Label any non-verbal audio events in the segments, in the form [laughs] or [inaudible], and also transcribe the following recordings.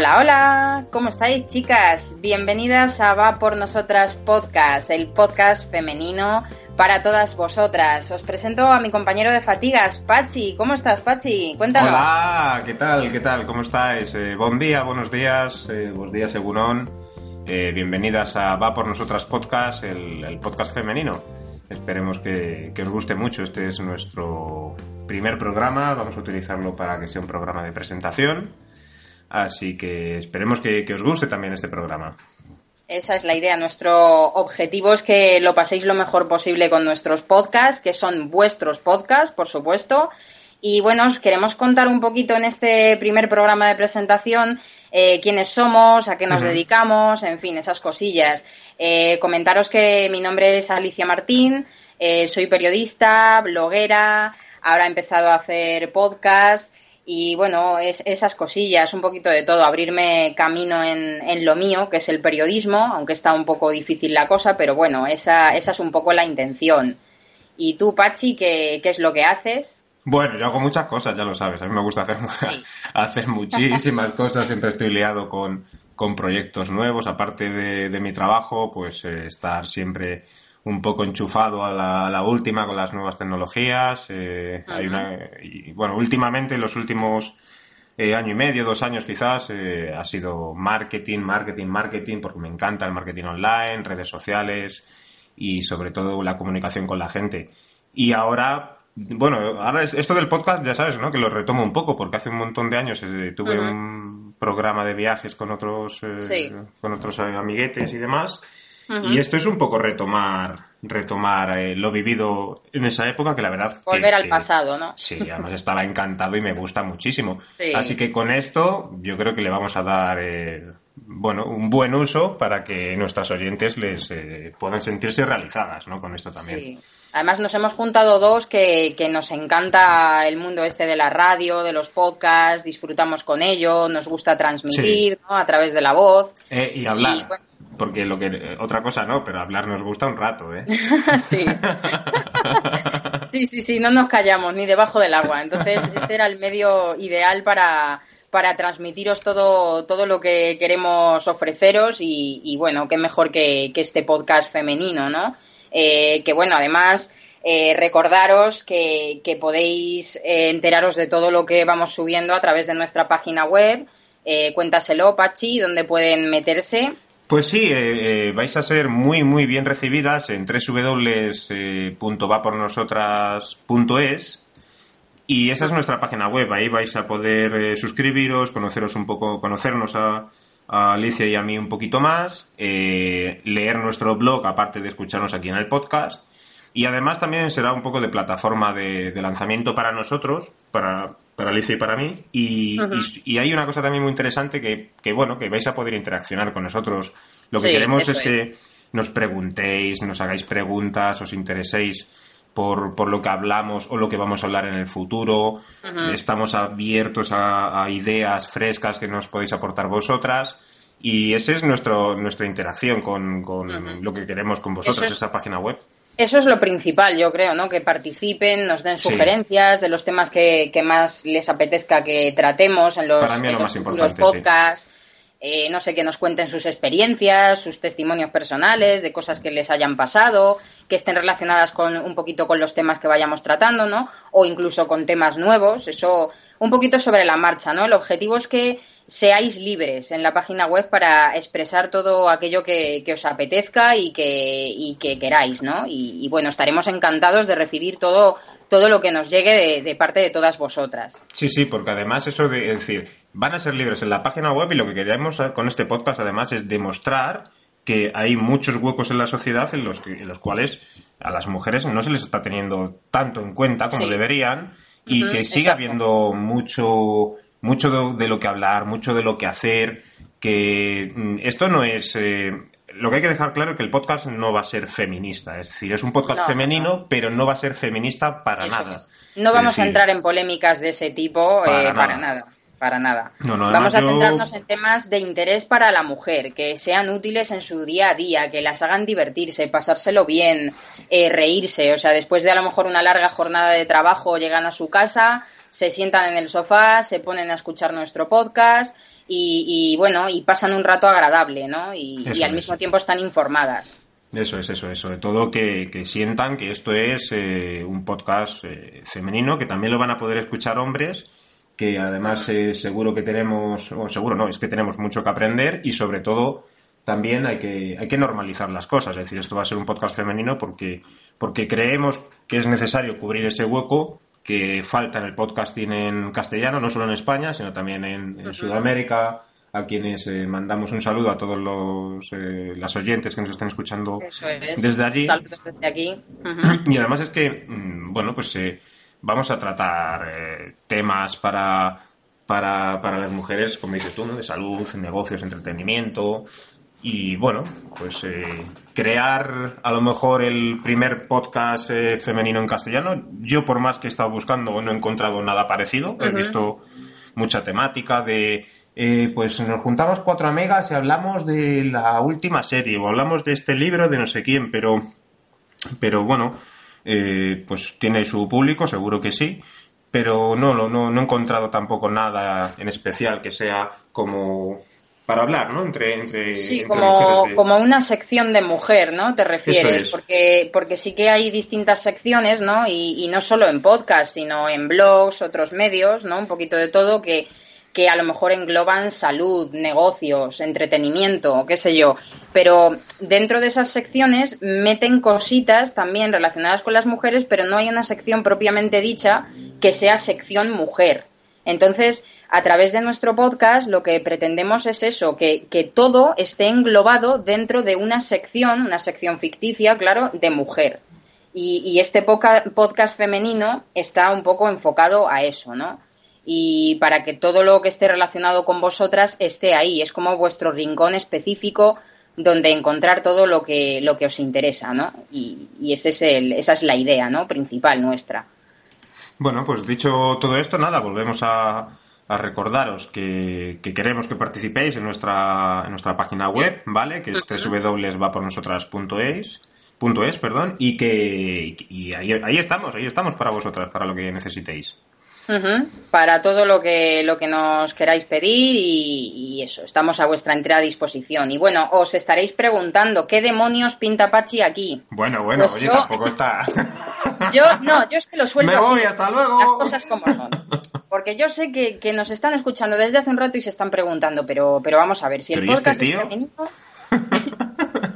Hola, hola, ¿cómo estáis chicas? Bienvenidas a Va por Nosotras Podcast, el podcast femenino para todas vosotras. Os presento a mi compañero de fatigas, Pachi. ¿Cómo estás, Pachi? Cuéntanos. Hola, ¿qué tal? ¿Qué tal? ¿Cómo estáis? Eh, buen día, buenos días, eh, buenos días, Egunon. Eh, bienvenidas a Va por Nosotras Podcast, el, el podcast femenino. Esperemos que, que os guste mucho. Este es nuestro primer programa. Vamos a utilizarlo para que sea un programa de presentación. Así que esperemos que, que os guste también este programa. Esa es la idea. Nuestro objetivo es que lo paséis lo mejor posible con nuestros podcasts, que son vuestros podcasts, por supuesto. Y bueno, os queremos contar un poquito en este primer programa de presentación eh, quiénes somos, a qué nos dedicamos, en fin, esas cosillas. Eh, comentaros que mi nombre es Alicia Martín, eh, soy periodista, bloguera, ahora he empezado a hacer podcast y bueno, es, esas cosillas, un poquito de todo, abrirme camino en, en lo mío, que es el periodismo, aunque está un poco difícil la cosa, pero bueno, esa, esa es un poco la intención. ¿Y tú, Pachi, qué, qué es lo que haces? Bueno, yo hago muchas cosas, ya lo sabes. A mí me gusta hacer, Sí. [laughs] hacer muchísimas cosas. Siempre estoy liado con, con proyectos nuevos. Aparte de, de mi trabajo, pues eh, estar siempre un poco enchufado a la, a la última con las nuevas tecnologías. eh, hay una, y, bueno, últimamente, en los últimos eh, año y medio, dos años quizás, eh, ha sido marketing, marketing, marketing, porque me encanta el marketing online, redes sociales y sobre todo la comunicación con la gente. Y ahora, bueno, ahora es- esto del podcast ya sabes, ¿no? Que lo retomo un poco, porque hace un montón de años eh, tuve un programa de viajes con otros, eh, Sí. con otros eh, amiguetes y demás. Y esto es un poco retomar, retomar eh, lo vivido en esa época, que la verdad... que- Volver al que- pasado, ¿no? Sí, además estaba encantado y me gusta muchísimo. [laughs] Sí. Así que con esto yo creo que le vamos a dar, eh, bueno, un buen uso para que nuestras oyentes les eh, puedan sentirse realizadas, ¿no? Con esto también. Sí. Además nos hemos juntado dos que, que nos encanta el mundo este de la radio, de los podcasts, disfrutamos con ello, nos gusta transmitir ¿no? a través de la voz. Eh, y hablar. Y, bueno. Porque lo que eh, otra cosa no, pero hablar nos gusta un rato, ¿eh? [laughs] sí. sí, sí, sí, no nos callamos ni debajo del agua. Entonces este era el medio ideal para, para transmitiros todo, todo lo que queremos ofreceros y, y bueno, qué mejor que, que este podcast femenino, ¿no? Eh, que bueno, además eh, recordaros que, que podéis eh, enteraros de todo lo que vamos subiendo a través de nuestra página web. Eh, cuéntaselo, Pachi, donde pueden meterse. Pues sí, eh, eh, vais a ser muy, muy bien recibidas en www.vapornosotras.es y esa es nuestra página web. Ahí vais a poder eh, suscribiros, conoceros un poco, conocernos a, Alicia y a mí un poquito más, leer nuestro blog aparte de escucharnos aquí en el podcast y además también será un poco de plataforma de, de lanzamiento para nosotros, para, para Alicia y para mí. Y, Ujú. y- y hay una cosa también muy interesante que, que, bueno, que vais a poder interaccionar con nosotros. Lo que Sí, queremos es que nos preguntéis, nos hagáis preguntas, os intereséis por, por lo que hablamos o lo que vamos a hablar en el futuro. Estamos abiertos a, a ideas frescas que nos podéis aportar vosotras. Y esa es nuestro, nuestra interacción con, con lo que queremos con vosotros, es- esa página web. Eso es lo principal, yo creo, ¿no? Que participen, nos den Sí. sugerencias de los temas que, que más les apetezca que tratemos en los, Para mí es en lo los más futuros importante, sí. Eh, no sé, que nos cuenten sus experiencias, sus testimonios personales, de cosas que les hayan pasado, que estén relacionadas con un poquito con los temas que vayamos tratando, ¿no? O incluso con temas nuevos. Eso, un poquito sobre la marcha, ¿no? El objetivo es que seáis libres en la página web para expresar todo aquello que, os apetezca y que, y que queráis, ¿no? Y, bueno, estaremos encantados de recibir todo, todo lo que nos llegue de, de, parte de todas vosotras. Sí, sí, porque además eso de decir, van a ser libres en la página web y lo que queremos con este podcast además es demostrar que hay muchos huecos en la sociedad en los, que, en los cuales a las mujeres no se les está teniendo tanto en cuenta como deberían y que sigue habiendo mucho, mucho de, lo que hablar, mucho de lo que hacer, que mm, esto no es... Eh, lo que hay que dejar claro es que el podcast no va a ser feminista, es decir, es un podcast femenino, pero no va a ser feminista para nada. No vamos a entrar en polémicas de ese tipo para, eh, nada. Para nada. Vamos a centrarnos en temas de interés para la mujer, que sean útiles en su día a día, que las hagan divertirse, pasárselo bien, eh, reírse. O sea, después de a lo mejor una larga jornada de trabajo, llegan a su casa, se sientan en el sofá, se ponen a escuchar nuestro podcast y, bueno, y pasan un rato agradable, ¿no? Y, al mismo tiempo están informadas. Eso es, eso es. Sobre todo que, sientan que esto es eh, un podcast eh, femenino, que también lo van a poder escuchar hombres, que además eh, seguro que tenemos, o seguro no, es que tenemos mucho que aprender y sobre todo también hay que, hay que normalizar las cosas. Es decir, esto va a ser un podcast femenino porque, porque creemos que es necesario cubrir ese hueco que falta en el podcasting en castellano, no solo en España, sino también en, Sudamérica, a quienes eh, mandamos un saludo a todos los eh, las oyentes que nos están escuchando desde allí. Saludos desde aquí. Y además es que, mm, bueno, pues eh, vamos a tratar temas para, para, para las mujeres, como dices tú, ¿no? de salud, negocios, entretenimiento, y bueno, pues eh, crear a lo mejor el primer podcast eh, femenino en castellano. Yo por más que he estado buscando no he encontrado nada parecido. He visto mucha temática de, eh, pues nos juntamos cuatro amigas y hablamos de la última serie o hablamos de este libro de no sé quién, pero, pero bueno, pues tiene su público, seguro que sí. Pero no, no, no he encontrado tampoco nada en especial que sea como para hablar, ¿no? Entre, entre, sí, como, como una sección de mujer, ¿no? Te refieres, porque, porque sí que hay distintas secciones, ¿no? Y, no solo en podcast, sino en blogs, otros medios, ¿no? Un poquito de todo que, que a lo mejor engloban salud, negocios, entretenimiento, qué sé yo. Pero dentro de esas secciones meten cositas también relacionadas con las mujeres, pero no hay una sección propiamente dicha que sea sección mujer. Entonces, a través de nuestro podcast lo que pretendemos es eso, que, todo esté englobado dentro de una sección, una sección ficticia, claro, de mujer. Y, este podcast femenino está un poco enfocado a eso, ¿no? Y para que todo lo que esté relacionado con vosotras esté ahí. Es como vuestro rincón específico donde encontrar todo lo que, lo que os interesa, ¿no? Y, ese es el, esa es la idea, ¿no? Principal nuestra. Bueno, pues dicho todo esto, nada, volvemos a, recordaros que, queremos que participéis en nuestra, en nuestra página web, ¿vale? Que es www.vapornosotras.es es, perdón, y que y ahí, ahí estamos, ahí estamos para vosotras, para lo que necesitéis. Para todo lo que, lo que nos queráis pedir y, eso, estamos a vuestra entera disposición. Y bueno, os estaréis preguntando, ¿qué demonios pinta Pachi aquí? Bueno, bueno, pues oye, tampoco está... [laughs] yo, no, yo es que lo suelto Me voy, hasta luego. Las cosas como son. Porque yo sé que, nos están escuchando desde hace un rato y se están preguntando, pero, pero vamos a ver, si el este podcast es femenino... [laughs]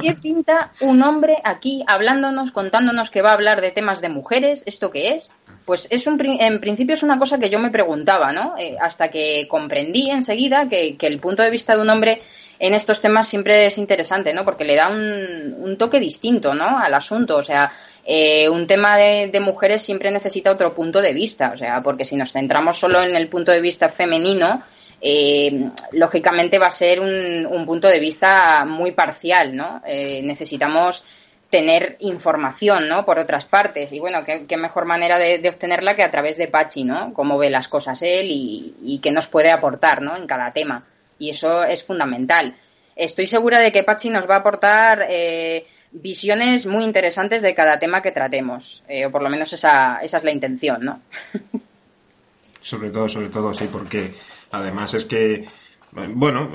¿Qué pinta un hombre aquí hablándonos, contándonos que va a hablar de temas de mujeres? ¿Esto qué es? Pues es un, en principio es una cosa que yo me preguntaba, ¿no? Eh, hasta que comprendí enseguida que, el punto de vista de un hombre en estos temas siempre es interesante, ¿no? Porque le da un, toque distinto, ¿no? Al asunto. O sea, eh, un tema de, mujeres siempre necesita otro punto de vista. O sea, porque si nos centramos solo en el punto de vista femenino, eh, lógicamente va a ser un, un, punto de vista muy parcial, ¿no? necesitamos tener información, ¿no? Por otras partes. Y bueno, qué, mejor manera de, obtenerla que a través de Pachi, ¿no? Cómo ve las cosas él y, qué nos puede aportar, ¿no? En cada tema. Y eso es fundamental. Estoy segura de que Pachi nos va a aportar eh, visiones muy interesantes de cada tema que tratemos. Eh, o por lo menos esa, esa es la intención, ¿no? [laughs] sobre todo, sobre todo, sí, porque además es que bueno,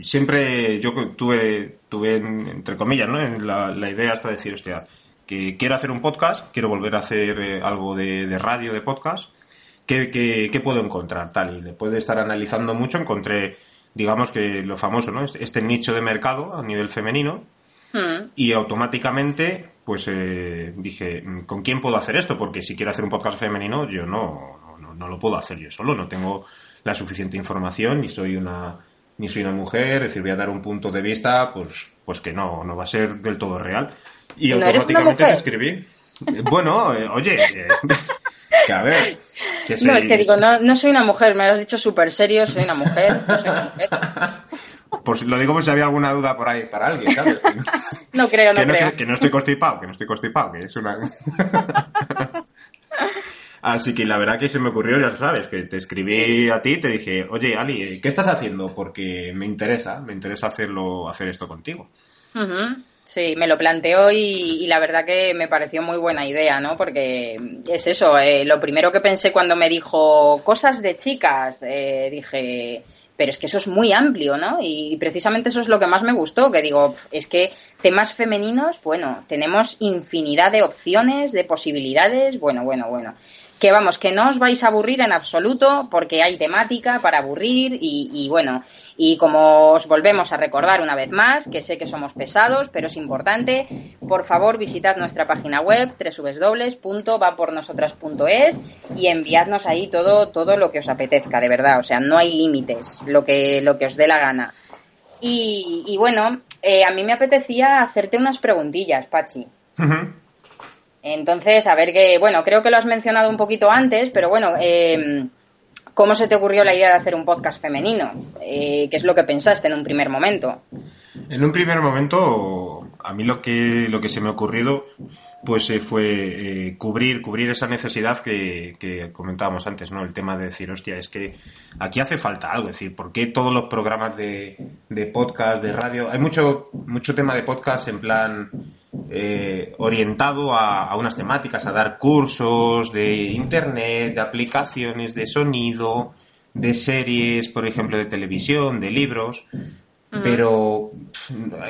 siempre yo tuve, tuve entre comillas, ¿no? La, idea hasta decir, hostia, que quiero hacer un podcast, quiero volver a hacer eh, algo de, radio, de podcast, ¿qué, ¿qué, puedo encontrar? Tal, y después de estar analizando mucho encontré, digamos que lo famoso, ¿no? Este, este nicho de mercado a nivel femenino, hmm. y automáticamente, pues eh, dije, ¿con quién puedo hacer esto? Porque si quiero hacer un podcast femenino, yo no, no, no lo puedo hacer yo solo, no tengo la suficiente información, ni soy una ni soy una mujer, es decir, voy a dar un punto de vista, pues pues que no, no va a ser del todo real. Y ¿No eres una automáticamente te escribí. Bueno, eh, oye, eh, [laughs] que a ver. Que No, es que digo, no, no soy una mujer, me lo has dicho súper serio, soy una mujer, no soy una mujer. [laughs] Si- lo digo por si había alguna duda por ahí para alguien, ¿sabes? [laughs] Que no, No creo, no que no, creo. que- que no estoy constipado, que no estoy constipado, que es una... Así que la verdad que se me ocurrió, ya sabes, que te escribí a ti y te dije, oye, Ali, ¿qué estás haciendo? Porque me interesa, me interesa hacerlo, hacer esto contigo. Sí, me lo planteó y, y la verdad que me pareció muy buena idea, ¿no? Porque es eso, eh, lo primero que pensé cuando me dijo cosas de chicas, eh, dije, pero es que eso es muy amplio, ¿no? Y precisamente eso es lo que más me gustó, que digo, es que temas femeninos, bueno, tenemos infinidad de opciones, de posibilidades, bueno, bueno, bueno. Que vamos, que no os vais a aburrir en absoluto porque hay temática para aburrir y, bueno, y como os volvemos a recordar una vez más, que sé que somos pesados, pero es importante, por favor visitad nuestra página web www.vapornosotras.es y enviadnos ahí todo, todo lo que os apetezca, de verdad, o sea, no hay límites, lo que, lo que os dé la gana. Y, bueno, eh, a mí me apetecía hacerte unas preguntillas, Pachi. Entonces, a ver que, bueno, creo que lo has mencionado un poquito antes, pero bueno, eh, ¿cómo se te ocurrió la idea de hacer un podcast femenino? Eh, ¿Qué es lo que pensaste en un primer momento? En un primer momento, a mí lo que, lo que se me ha ocurrido pues eh, fue eh, cubrir, cubrir esa necesidad que, que comentábamos antes, ¿no? El tema de decir, hostia, es que aquí hace falta algo, es decir, ¿por qué todos los programas de, de podcast, de radio? Hay mucho, mucho tema de podcast en plan eh, orientado a, a unas temáticas, a dar cursos de internet, de aplicaciones de sonido, de series, por ejemplo, de televisión, de libros pero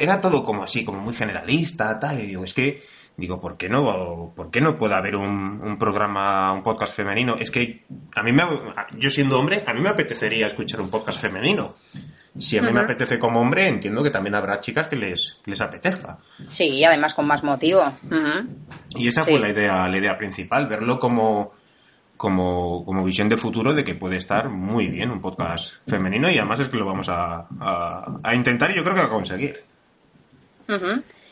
era todo como así, como muy generalista, tal, y digo, es que, digo, ¿por qué no, por qué no puede haber un, un programa, un podcast femenino? Es que a mí me, yo siendo hombre, a mí me apetecería escuchar un podcast femenino. Si a mí me apetece como hombre, entiendo que también habrá chicas que les, que les apetezca. Sí, además con más motivo. Y esa Sí. fue la idea, la idea principal, verlo como, como, como visión de futuro de que puede estar muy bien un podcast femenino y además es que lo vamos a, a, a intentar y yo creo que a conseguir.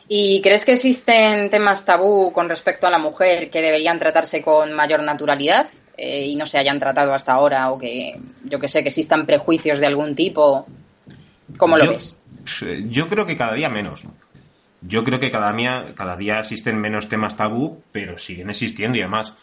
¿Y crees que existen temas tabú con respecto a la mujer que deberían tratarse con mayor naturalidad eh, y no se hayan tratado hasta ahora o que, yo que sé, que existan prejuicios de algún tipo? ¿Cómo lo yo, ves? eh, Yo creo que cada día menos. Yo creo que cada día, cada día existen menos temas tabú, pero siguen existiendo y además.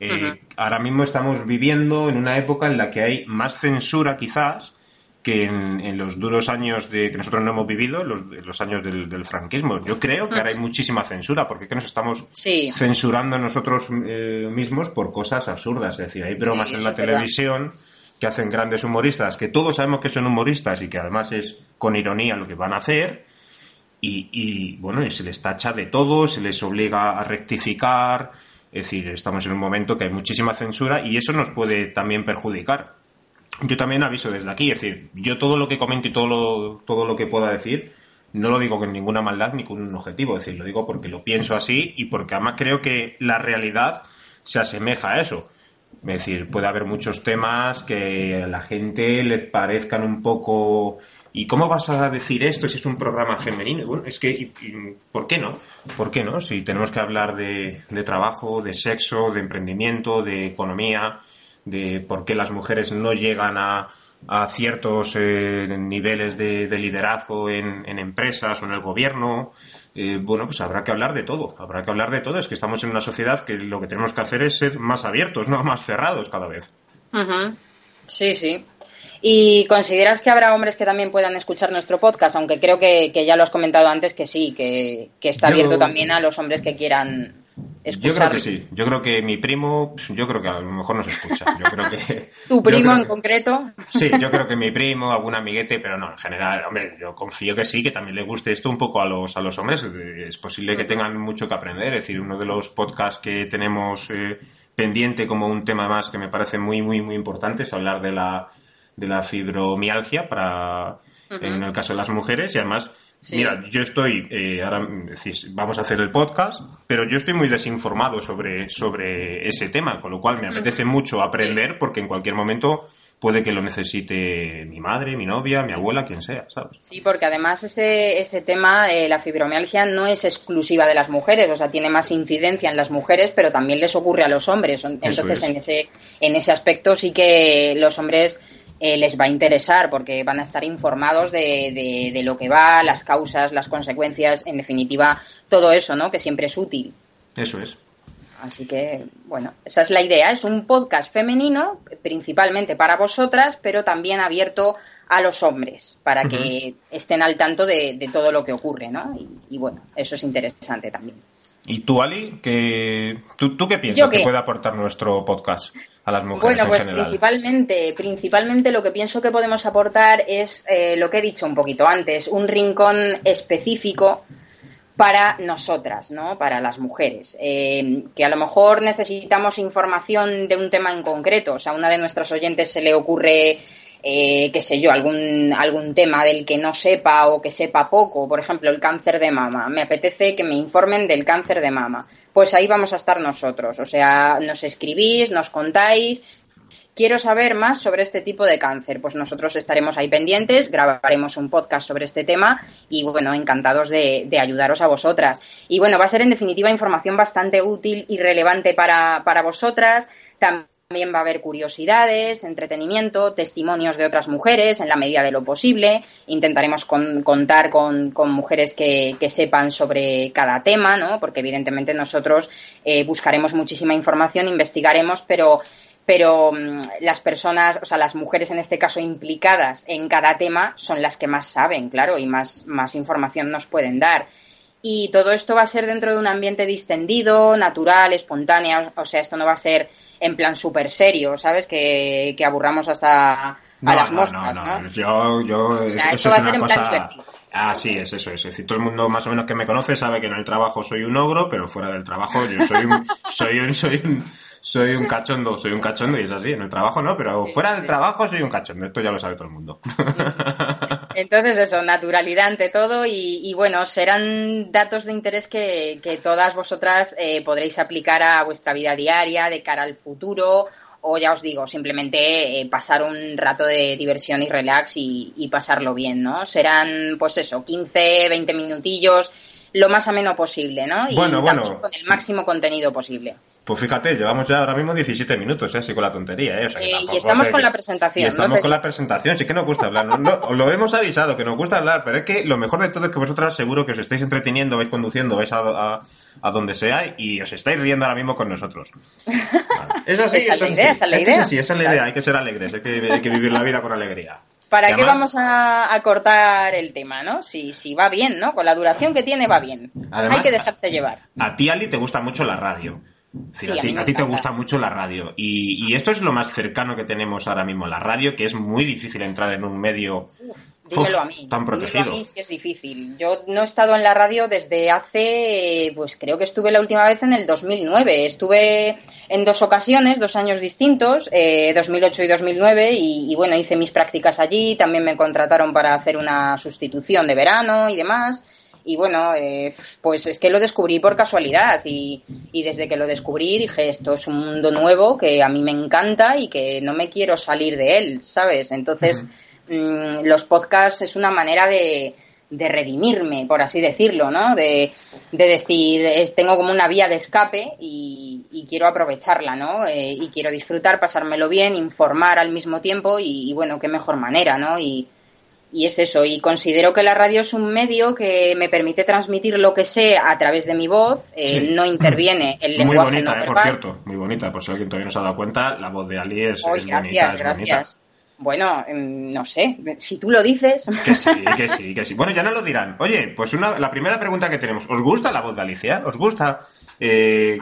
eh. Ahora mismo estamos viviendo en una época en la que hay más censura quizás que en, en los duros años de que nosotros no hemos vivido, los, los años del, del franquismo. Yo creo que ahora hay muchísima censura, porque es que nos estamos Sí. censurando nosotros eh, mismos por cosas absurdas. Es decir, hay bromas Sí, en la verdad. Que hacen grandes humoristas, que todos sabemos que son humoristas y que además es con ironía lo que van a hacer. Y, y, bueno, y se les tacha de todo, se les obliga a rectificar. Es decir, estamos en un momento que hay muchísima censura y eso nos puede también perjudicar. Yo también aviso desde aquí, es decir, yo todo lo que comento y todo lo, todo lo que pueda decir, no lo digo con ninguna maldad ni con un objetivo, es decir, lo digo porque lo pienso así y porque además creo que la realidad se asemeja a eso. Es decir, puede haber muchos temas que a la gente les parezcan un poco... ¿Y cómo vas a decir esto si es un programa femenino? Es que, y ¿por qué no? ¿Por qué no? Si tenemos que hablar de, de trabajo, de sexo, de emprendimiento, de economía, de por qué las mujeres no llegan a, a ciertos eh, niveles de, de liderazgo en, en empresas o en el gobierno, eh, bueno, pues habrá que hablar de todo, habrá que hablar de todo. Es que estamos en una sociedad que lo que tenemos que hacer es ser más abiertos, no más cerrados cada vez. Sí, sí. ¿Y consideras que habrá hombres que también puedan escuchar nuestro podcast? Aunque creo que, que ya lo has comentado antes, que sí, que, que está Yo- abierto también a los hombres que quieran Yo creo que sí. Yo creo que mi primo, yo creo que a lo mejor nos escucha. Yo creo que. [laughs] ¿Tu yo primo creo en que- concreto? Sí, yo creo que mi primo, algún amiguete, pero no, en general, hombre, yo confío que sí, que también le guste esto un poco a los, a los hombres. Es posible que tengan mucho que aprender. Es decir, uno de los podcasts que tenemos eh, pendiente como un tema más que me parece muy, muy, muy importante es hablar de la, de la fibromialgia para, en el caso de las mujeres y además Sí. Mira, yo estoy, eh, ahora decís, vamos a hacer el podcast, pero yo estoy muy desinformado sobre, sobre ese tema, con lo cual me apetece mucho aprender porque en cualquier momento puede que lo necesite mi madre, mi novia, mi abuela, quien sea, ¿sabes? Sí, porque además ese, ese tema, eh, la fibromialgia, no es exclusiva de las mujeres, o sea, tiene más incidencia en las mujeres, pero también les ocurre a los hombres. Entonces, en, ese, en ese aspecto sí que los hombres eh, les va a interesar porque van a estar informados de, de, de, lo que va, las causas, las consecuencias, en definitiva, todo eso, ¿no? Que siempre es útil. Eso es. Así que, bueno, esa es la idea. Es un podcast femenino, principalmente para vosotras, pero también abierto a los hombres, para que estén al tanto de, de, todo lo que ocurre, ¿no? Y, y, bueno, eso es interesante también. ¿Y tú, Ali? ¿qué, tú, ¿Tú qué piensas que puede aportar nuestro podcast a las mujeres bueno, en pues general? Principalmente, principalmente lo que pienso que podemos aportar es eh, lo que he dicho un poquito antes, un rincón específico para nosotras, ¿no? Para las mujeres. Eh, que a lo mejor necesitamos información de un tema en concreto. O sea, a una de nuestras oyentes se le ocurre, eh, qué sé yo, algún, algún tema del que no sepa o que sepa poco. Por ejemplo, el cáncer de mama. Me apetece que me informen del cáncer de mama. Pues ahí vamos a estar nosotros. O sea, nos escribís, nos contáis, quiero saber más sobre este tipo de cáncer. Pues nosotros estaremos ahí pendientes, grabaremos un podcast sobre este tema y bueno, encantados de, de, ayudaros a vosotras. Y bueno, va a ser en definitiva información bastante útil y relevante para, para vosotras. También va a haber curiosidades, entretenimiento, testimonios de otras mujeres en la medida de lo posible. Intentaremos con, contar con, mujeres que, sepan sobre cada tema, ¿no? Porque evidentemente nosotros eh, buscaremos muchísima información, investigaremos, pero pero um, las personas, o sea, las mujeres en este caso implicadas en cada tema son las que más saben, claro, y más, más información nos pueden dar. Y todo esto va a ser dentro de un ambiente distendido, natural, espontáneo, o sea, esto no va a ser en plan súper serio, ¿sabes? Que, que, aburramos hasta a las no, moscas, no, ¿no? Yo, yo, O sea, eso esto va es a ser una en plan cosa... divertido. Ah, sí, es eso, es decir, todo el mundo más o menos que me conoce sabe que en el trabajo soy un ogro, pero fuera del trabajo yo soy un, [laughs] soy un, soy un, soy un cachondo, soy un cachondo y es así, en el trabajo no, pero fuera del trabajo soy un cachondo, esto ya lo sabe todo el mundo. Entonces eso, naturalidad ante todo y, y bueno, serán datos de interés que, que todas vosotras eh, podréis aplicar a vuestra vida diaria, de cara al futuro o ya os digo, simplemente eh, pasar un rato de diversión y relax y, y, pasarlo bien, ¿no? Serán, pues eso, 15, 20 minutillos, lo más ameno posible, ¿no? Y bueno, también bueno. con el máximo contenido posible. Pues fíjate, llevamos ya ahora mismo 17 minutos, ¿eh? así con la tontería, ¿eh? O sea, que Eh, tampoco y estamos con la presentación, Y estamos con la presentación, sí que nos gusta hablar. No, lo hemos avisado, que nos gusta hablar, pero es que lo mejor de todo es que vosotras seguro que os estáis entreteniendo, vais conduciendo, vais a, a, a donde sea y os estáis riendo ahora mismo con nosotros. [laughs] Vale. Es así, Esa es la idea, sí. esa es la Es que idea. así, esa es la idea, hay que ser alegres, hay que, hay que vivir la vida con alegría. ¿Para qué además- vamos a, a cortar el tema, no? Si, si va bien, ¿no? Con la duración que tiene va bien. Además- Hay que dejarse llevar. A ti, Ali, te gusta mucho la radio. Sí, a ti, a te gusta mucho la radio. Y, y esto es lo más cercano que tenemos ahora mismo, la radio, que es muy difícil entrar en un medio Dímelo uf, a mí. tan dímelo protegido. a mí si es difícil. Yo no he estado en la radio desde hace, pues creo que estuve la última vez en el 2009. Estuve en dos ocasiones, dos años distintos, eh, 2008 y 2009, y, y bueno, hice mis prácticas allí. También me contrataron para hacer una sustitución de verano y demás. Y bueno, eh, pues es que lo descubrí por casualidad y, y desde que lo descubrí dije, esto es un mundo nuevo que a mí me encanta y que no me quiero salir de él, ¿sabes? Entonces, mm, los podcasts es una manera de, de redimirme, por así decirlo, ¿no? De, de decir, es- tengo como una vía de escape y, y quiero aprovecharla, ¿no? Eh, y quiero disfrutar, pasármelo bien, informar al mismo tiempo y, y bueno, qué mejor manera, ¿no? Y, y es eso, y considero que la radio es un medio que me permite transmitir lo que sé a través de mi voz, eh, Sí. no interviene el Muy lenguaje bonita, no eh, por cierto. Muy bonita, por si alguien todavía no se ha dado cuenta, la voz de Ali es, es gracias, bonita, es gracias. bonita. Bueno, mm, no sé, si tú lo dices. Que sí, que sí, que sí. Bueno, ya nos lo dirán. Oye, pues una, la primera pregunta que tenemos. ¿Os gusta la voz de Alicia? ¿Os gusta eh,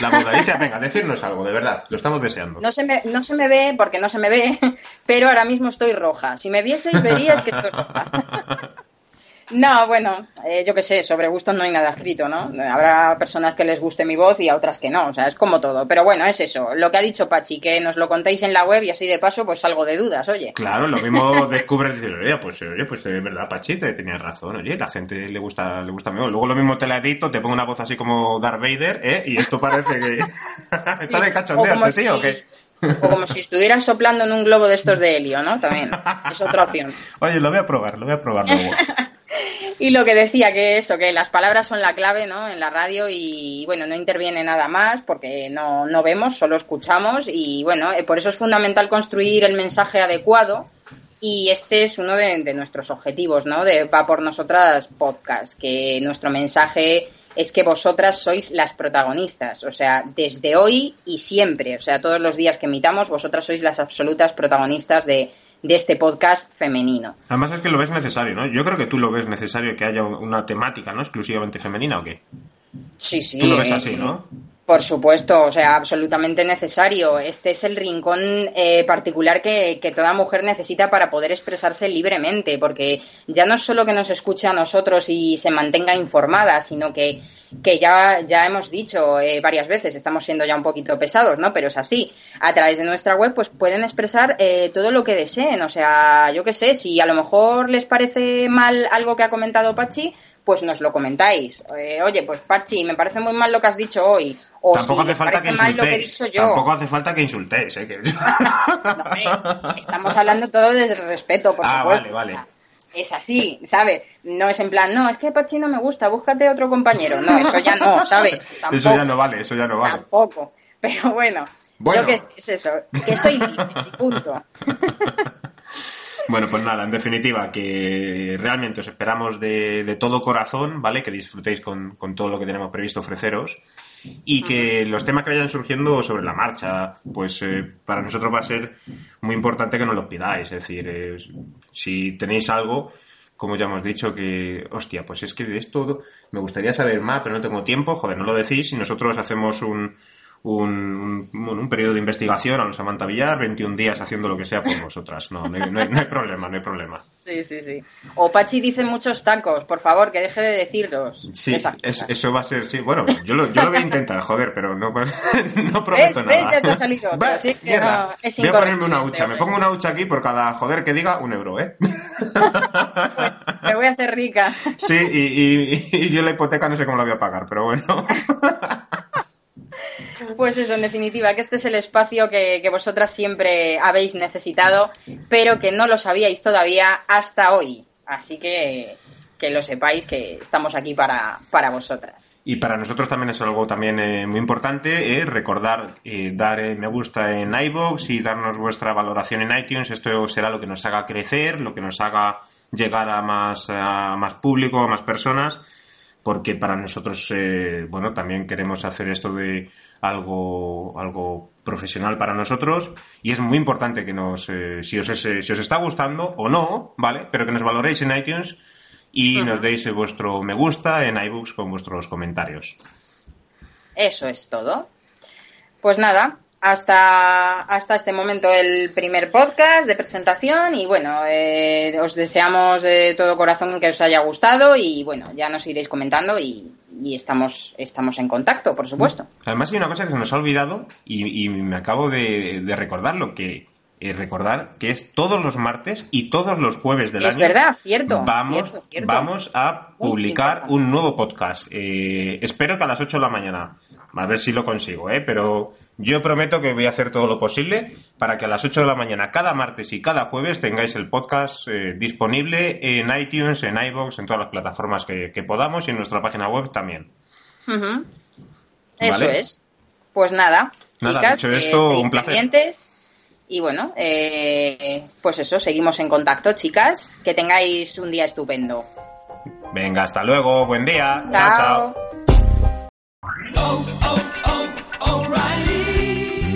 la voz de Alicia? Venga, decirnos algo, de verdad. Lo estamos deseando. No se, me, no se me ve, porque no se me ve, [laughs] pero ahora mismo estoy roja. Si me vieseis, veríais que estoy roja. [laughs] No, bueno, eh, yo qué sé, sobre gustos no hay nada escrito, ¿no? Habrá personas que les guste mi voz y a otras que no, o sea, es como todo. Pero bueno, es eso, lo que ha dicho Pachi, que nos lo contéis en la web y así de paso, pues salgo de dudas, oye. Claro, lo mismo [laughs] descubres y dices, oye, pues, oye, pues de verdad, Pachite, tenías razón, oye, la gente le gusta, le gusta mi voz. Luego lo mismo te la edito, te pongo una voz así como Darth Vader, ¿eh? Y esto parece que... [laughs] [laughs] Está de cachondeo este tío, si- ¿o qué? O como si estuvieras soplando en un globo de estos de helio, ¿no? También es otra opción. Oye, lo voy a probar, lo voy a probar luego. Y lo que decía que eso, que las palabras son la clave, ¿no? En la radio y bueno, no interviene nada más porque no, no vemos, solo escuchamos y bueno, eh, por eso es fundamental construir el mensaje adecuado y este es uno de, de nuestros objetivos, ¿no? De Va por Nosotras podcast, que nuestro mensaje es que vosotras sois las protagonistas, o sea, desde hoy y siempre, o sea, todos los días que emitamos, vosotras sois las absolutas protagonistas de, de este podcast femenino. Además es que lo ves necesario, ¿no? Yo creo que tú lo ves necesario que haya una temática, ¿no? Exclusivamente femenina o qué. Sí, sí. Tú lo ves así, ¿no? Por supuesto, o sea, absolutamente necesario. Este es el rincón eh, particular que, que, toda mujer necesita para poder expresarse libremente, porque ya no es solo que nos escuche a nosotros y se mantenga informada, sino que, que ya, ya hemos dicho eh, varias veces, estamos siendo ya un poquito pesados, ¿no? Pero es así. A través de nuestra web, pues pueden expresar eh, todo lo que deseen. O sea, yo qué sé, si a lo mejor les parece mal algo que ha comentado Pachi, pues nos lo comentáis. Eh, oye, pues Pachi, me parece muy mal lo que has dicho hoy. O tampoco si hace falta que mal lo que he insultéis. dicho yo. Tampoco hace falta que insultéis, ¿eh? Que- No, estamos hablando todo desde el respeto, por Ah, supuesto. vale, vale. Es así, ¿sabes? No es en plan, no, es que Pachi no me gusta, búscate otro compañero. No, eso ya no, ¿sabes? [laughs] Tampoco, Eso ya no vale, eso ya no vale. Tampoco. Pero bueno, Bueno. yo qué sé, es eso, que soy libre, punto. [laughs] Bueno, pues nada, en definitiva, que realmente os esperamos de, de todo corazón, ¿vale? Que disfrutéis con, con todo lo que tenemos previsto ofreceros y que los temas que vayan surgiendo sobre la marcha, pues eh, para nosotros va a ser muy importante que nos los pidáis. Es decir, eh, si tenéis algo, como ya hemos dicho, que, hostia, pues es que de esto me gustaría saber más, pero no tengo tiempo, joder, no lo decís y nosotros hacemos un, un, un, un periodo de investigación a los Samantha Villar, 21 días haciendo lo que sea por vosotras. No, no hay, no hay- no hay problema, no hay problema. Sí, sí, sí. O Pachi dice muchos tacos, por favor, que deje de decirlos. Sí, es- eso va a ser, sí. Bueno, yo lo, yo lo voy a intentar, joder, pero no, [laughs] no prometo ¿Ves? nada. ¿Ves? Ya te ha salido que no, es voy a ponerme una hucha. este Me pongo una hucha aquí por cada joder que diga un euro, ¿eh? [laughs] Me voy a hacer rica. Sí, y, y- y yo la hipoteca no sé cómo la voy a pagar, pero bueno. [laughs] Pues eso, en definitiva, que este es el espacio que, que vosotras siempre habéis necesitado, pero que no lo sabíais todavía hasta hoy. Así que que lo sepáis que estamos aquí para, para vosotras. Y para nosotros también es algo también eh, muy importante, eh, recordar eh, dar eh, me gusta en iVoox y darnos vuestra valoración en iTunes. Esto será lo que nos haga crecer, lo que nos haga llegar a más, a más público, a más personas, porque para nosotros, bueno, también queremos hacer esto de algo, algo profesional para nosotros y es muy importante que nos, eh, si, os es, si os está gustando o no, ¿vale? Pero que nos valoréis en iTunes y nos deis vuestro me gusta en iBooks con vuestros comentarios. Eso es todo. Pues nada, hasta, hasta este momento el primer podcast de presentación y bueno, eh, os deseamos de todo corazón que os haya gustado y bueno, ya nos iréis comentando y, y estamos, estamos en contacto, por supuesto. Además hay una cosa que se nos ha olvidado y, y me acabo de, de recordarlo, que eh, recordar que es todos los martes y todos los jueves del Es año. verdad, cierto, Vamos, cierto, cierto. vamos a publicar un nuevo podcast. Eh, espero que a las 8 de la mañana. A ver si lo consigo, ¿eh? Pero yo prometo que voy a hacer todo lo posible para que a las 8 de la mañana, cada martes y cada jueves, tengáis el podcast eh, disponible en iTunes, en iVoox, en todas las plataformas que, que podamos y en nuestra página web también. Eso Vale. es. Pues nada, Nada, chicas, dicho esto, un placer. Y bueno, eh, pues eso, seguimos en contacto, chicas. Que tengáis un día estupendo. Venga, hasta luego, buen día. chao. chao.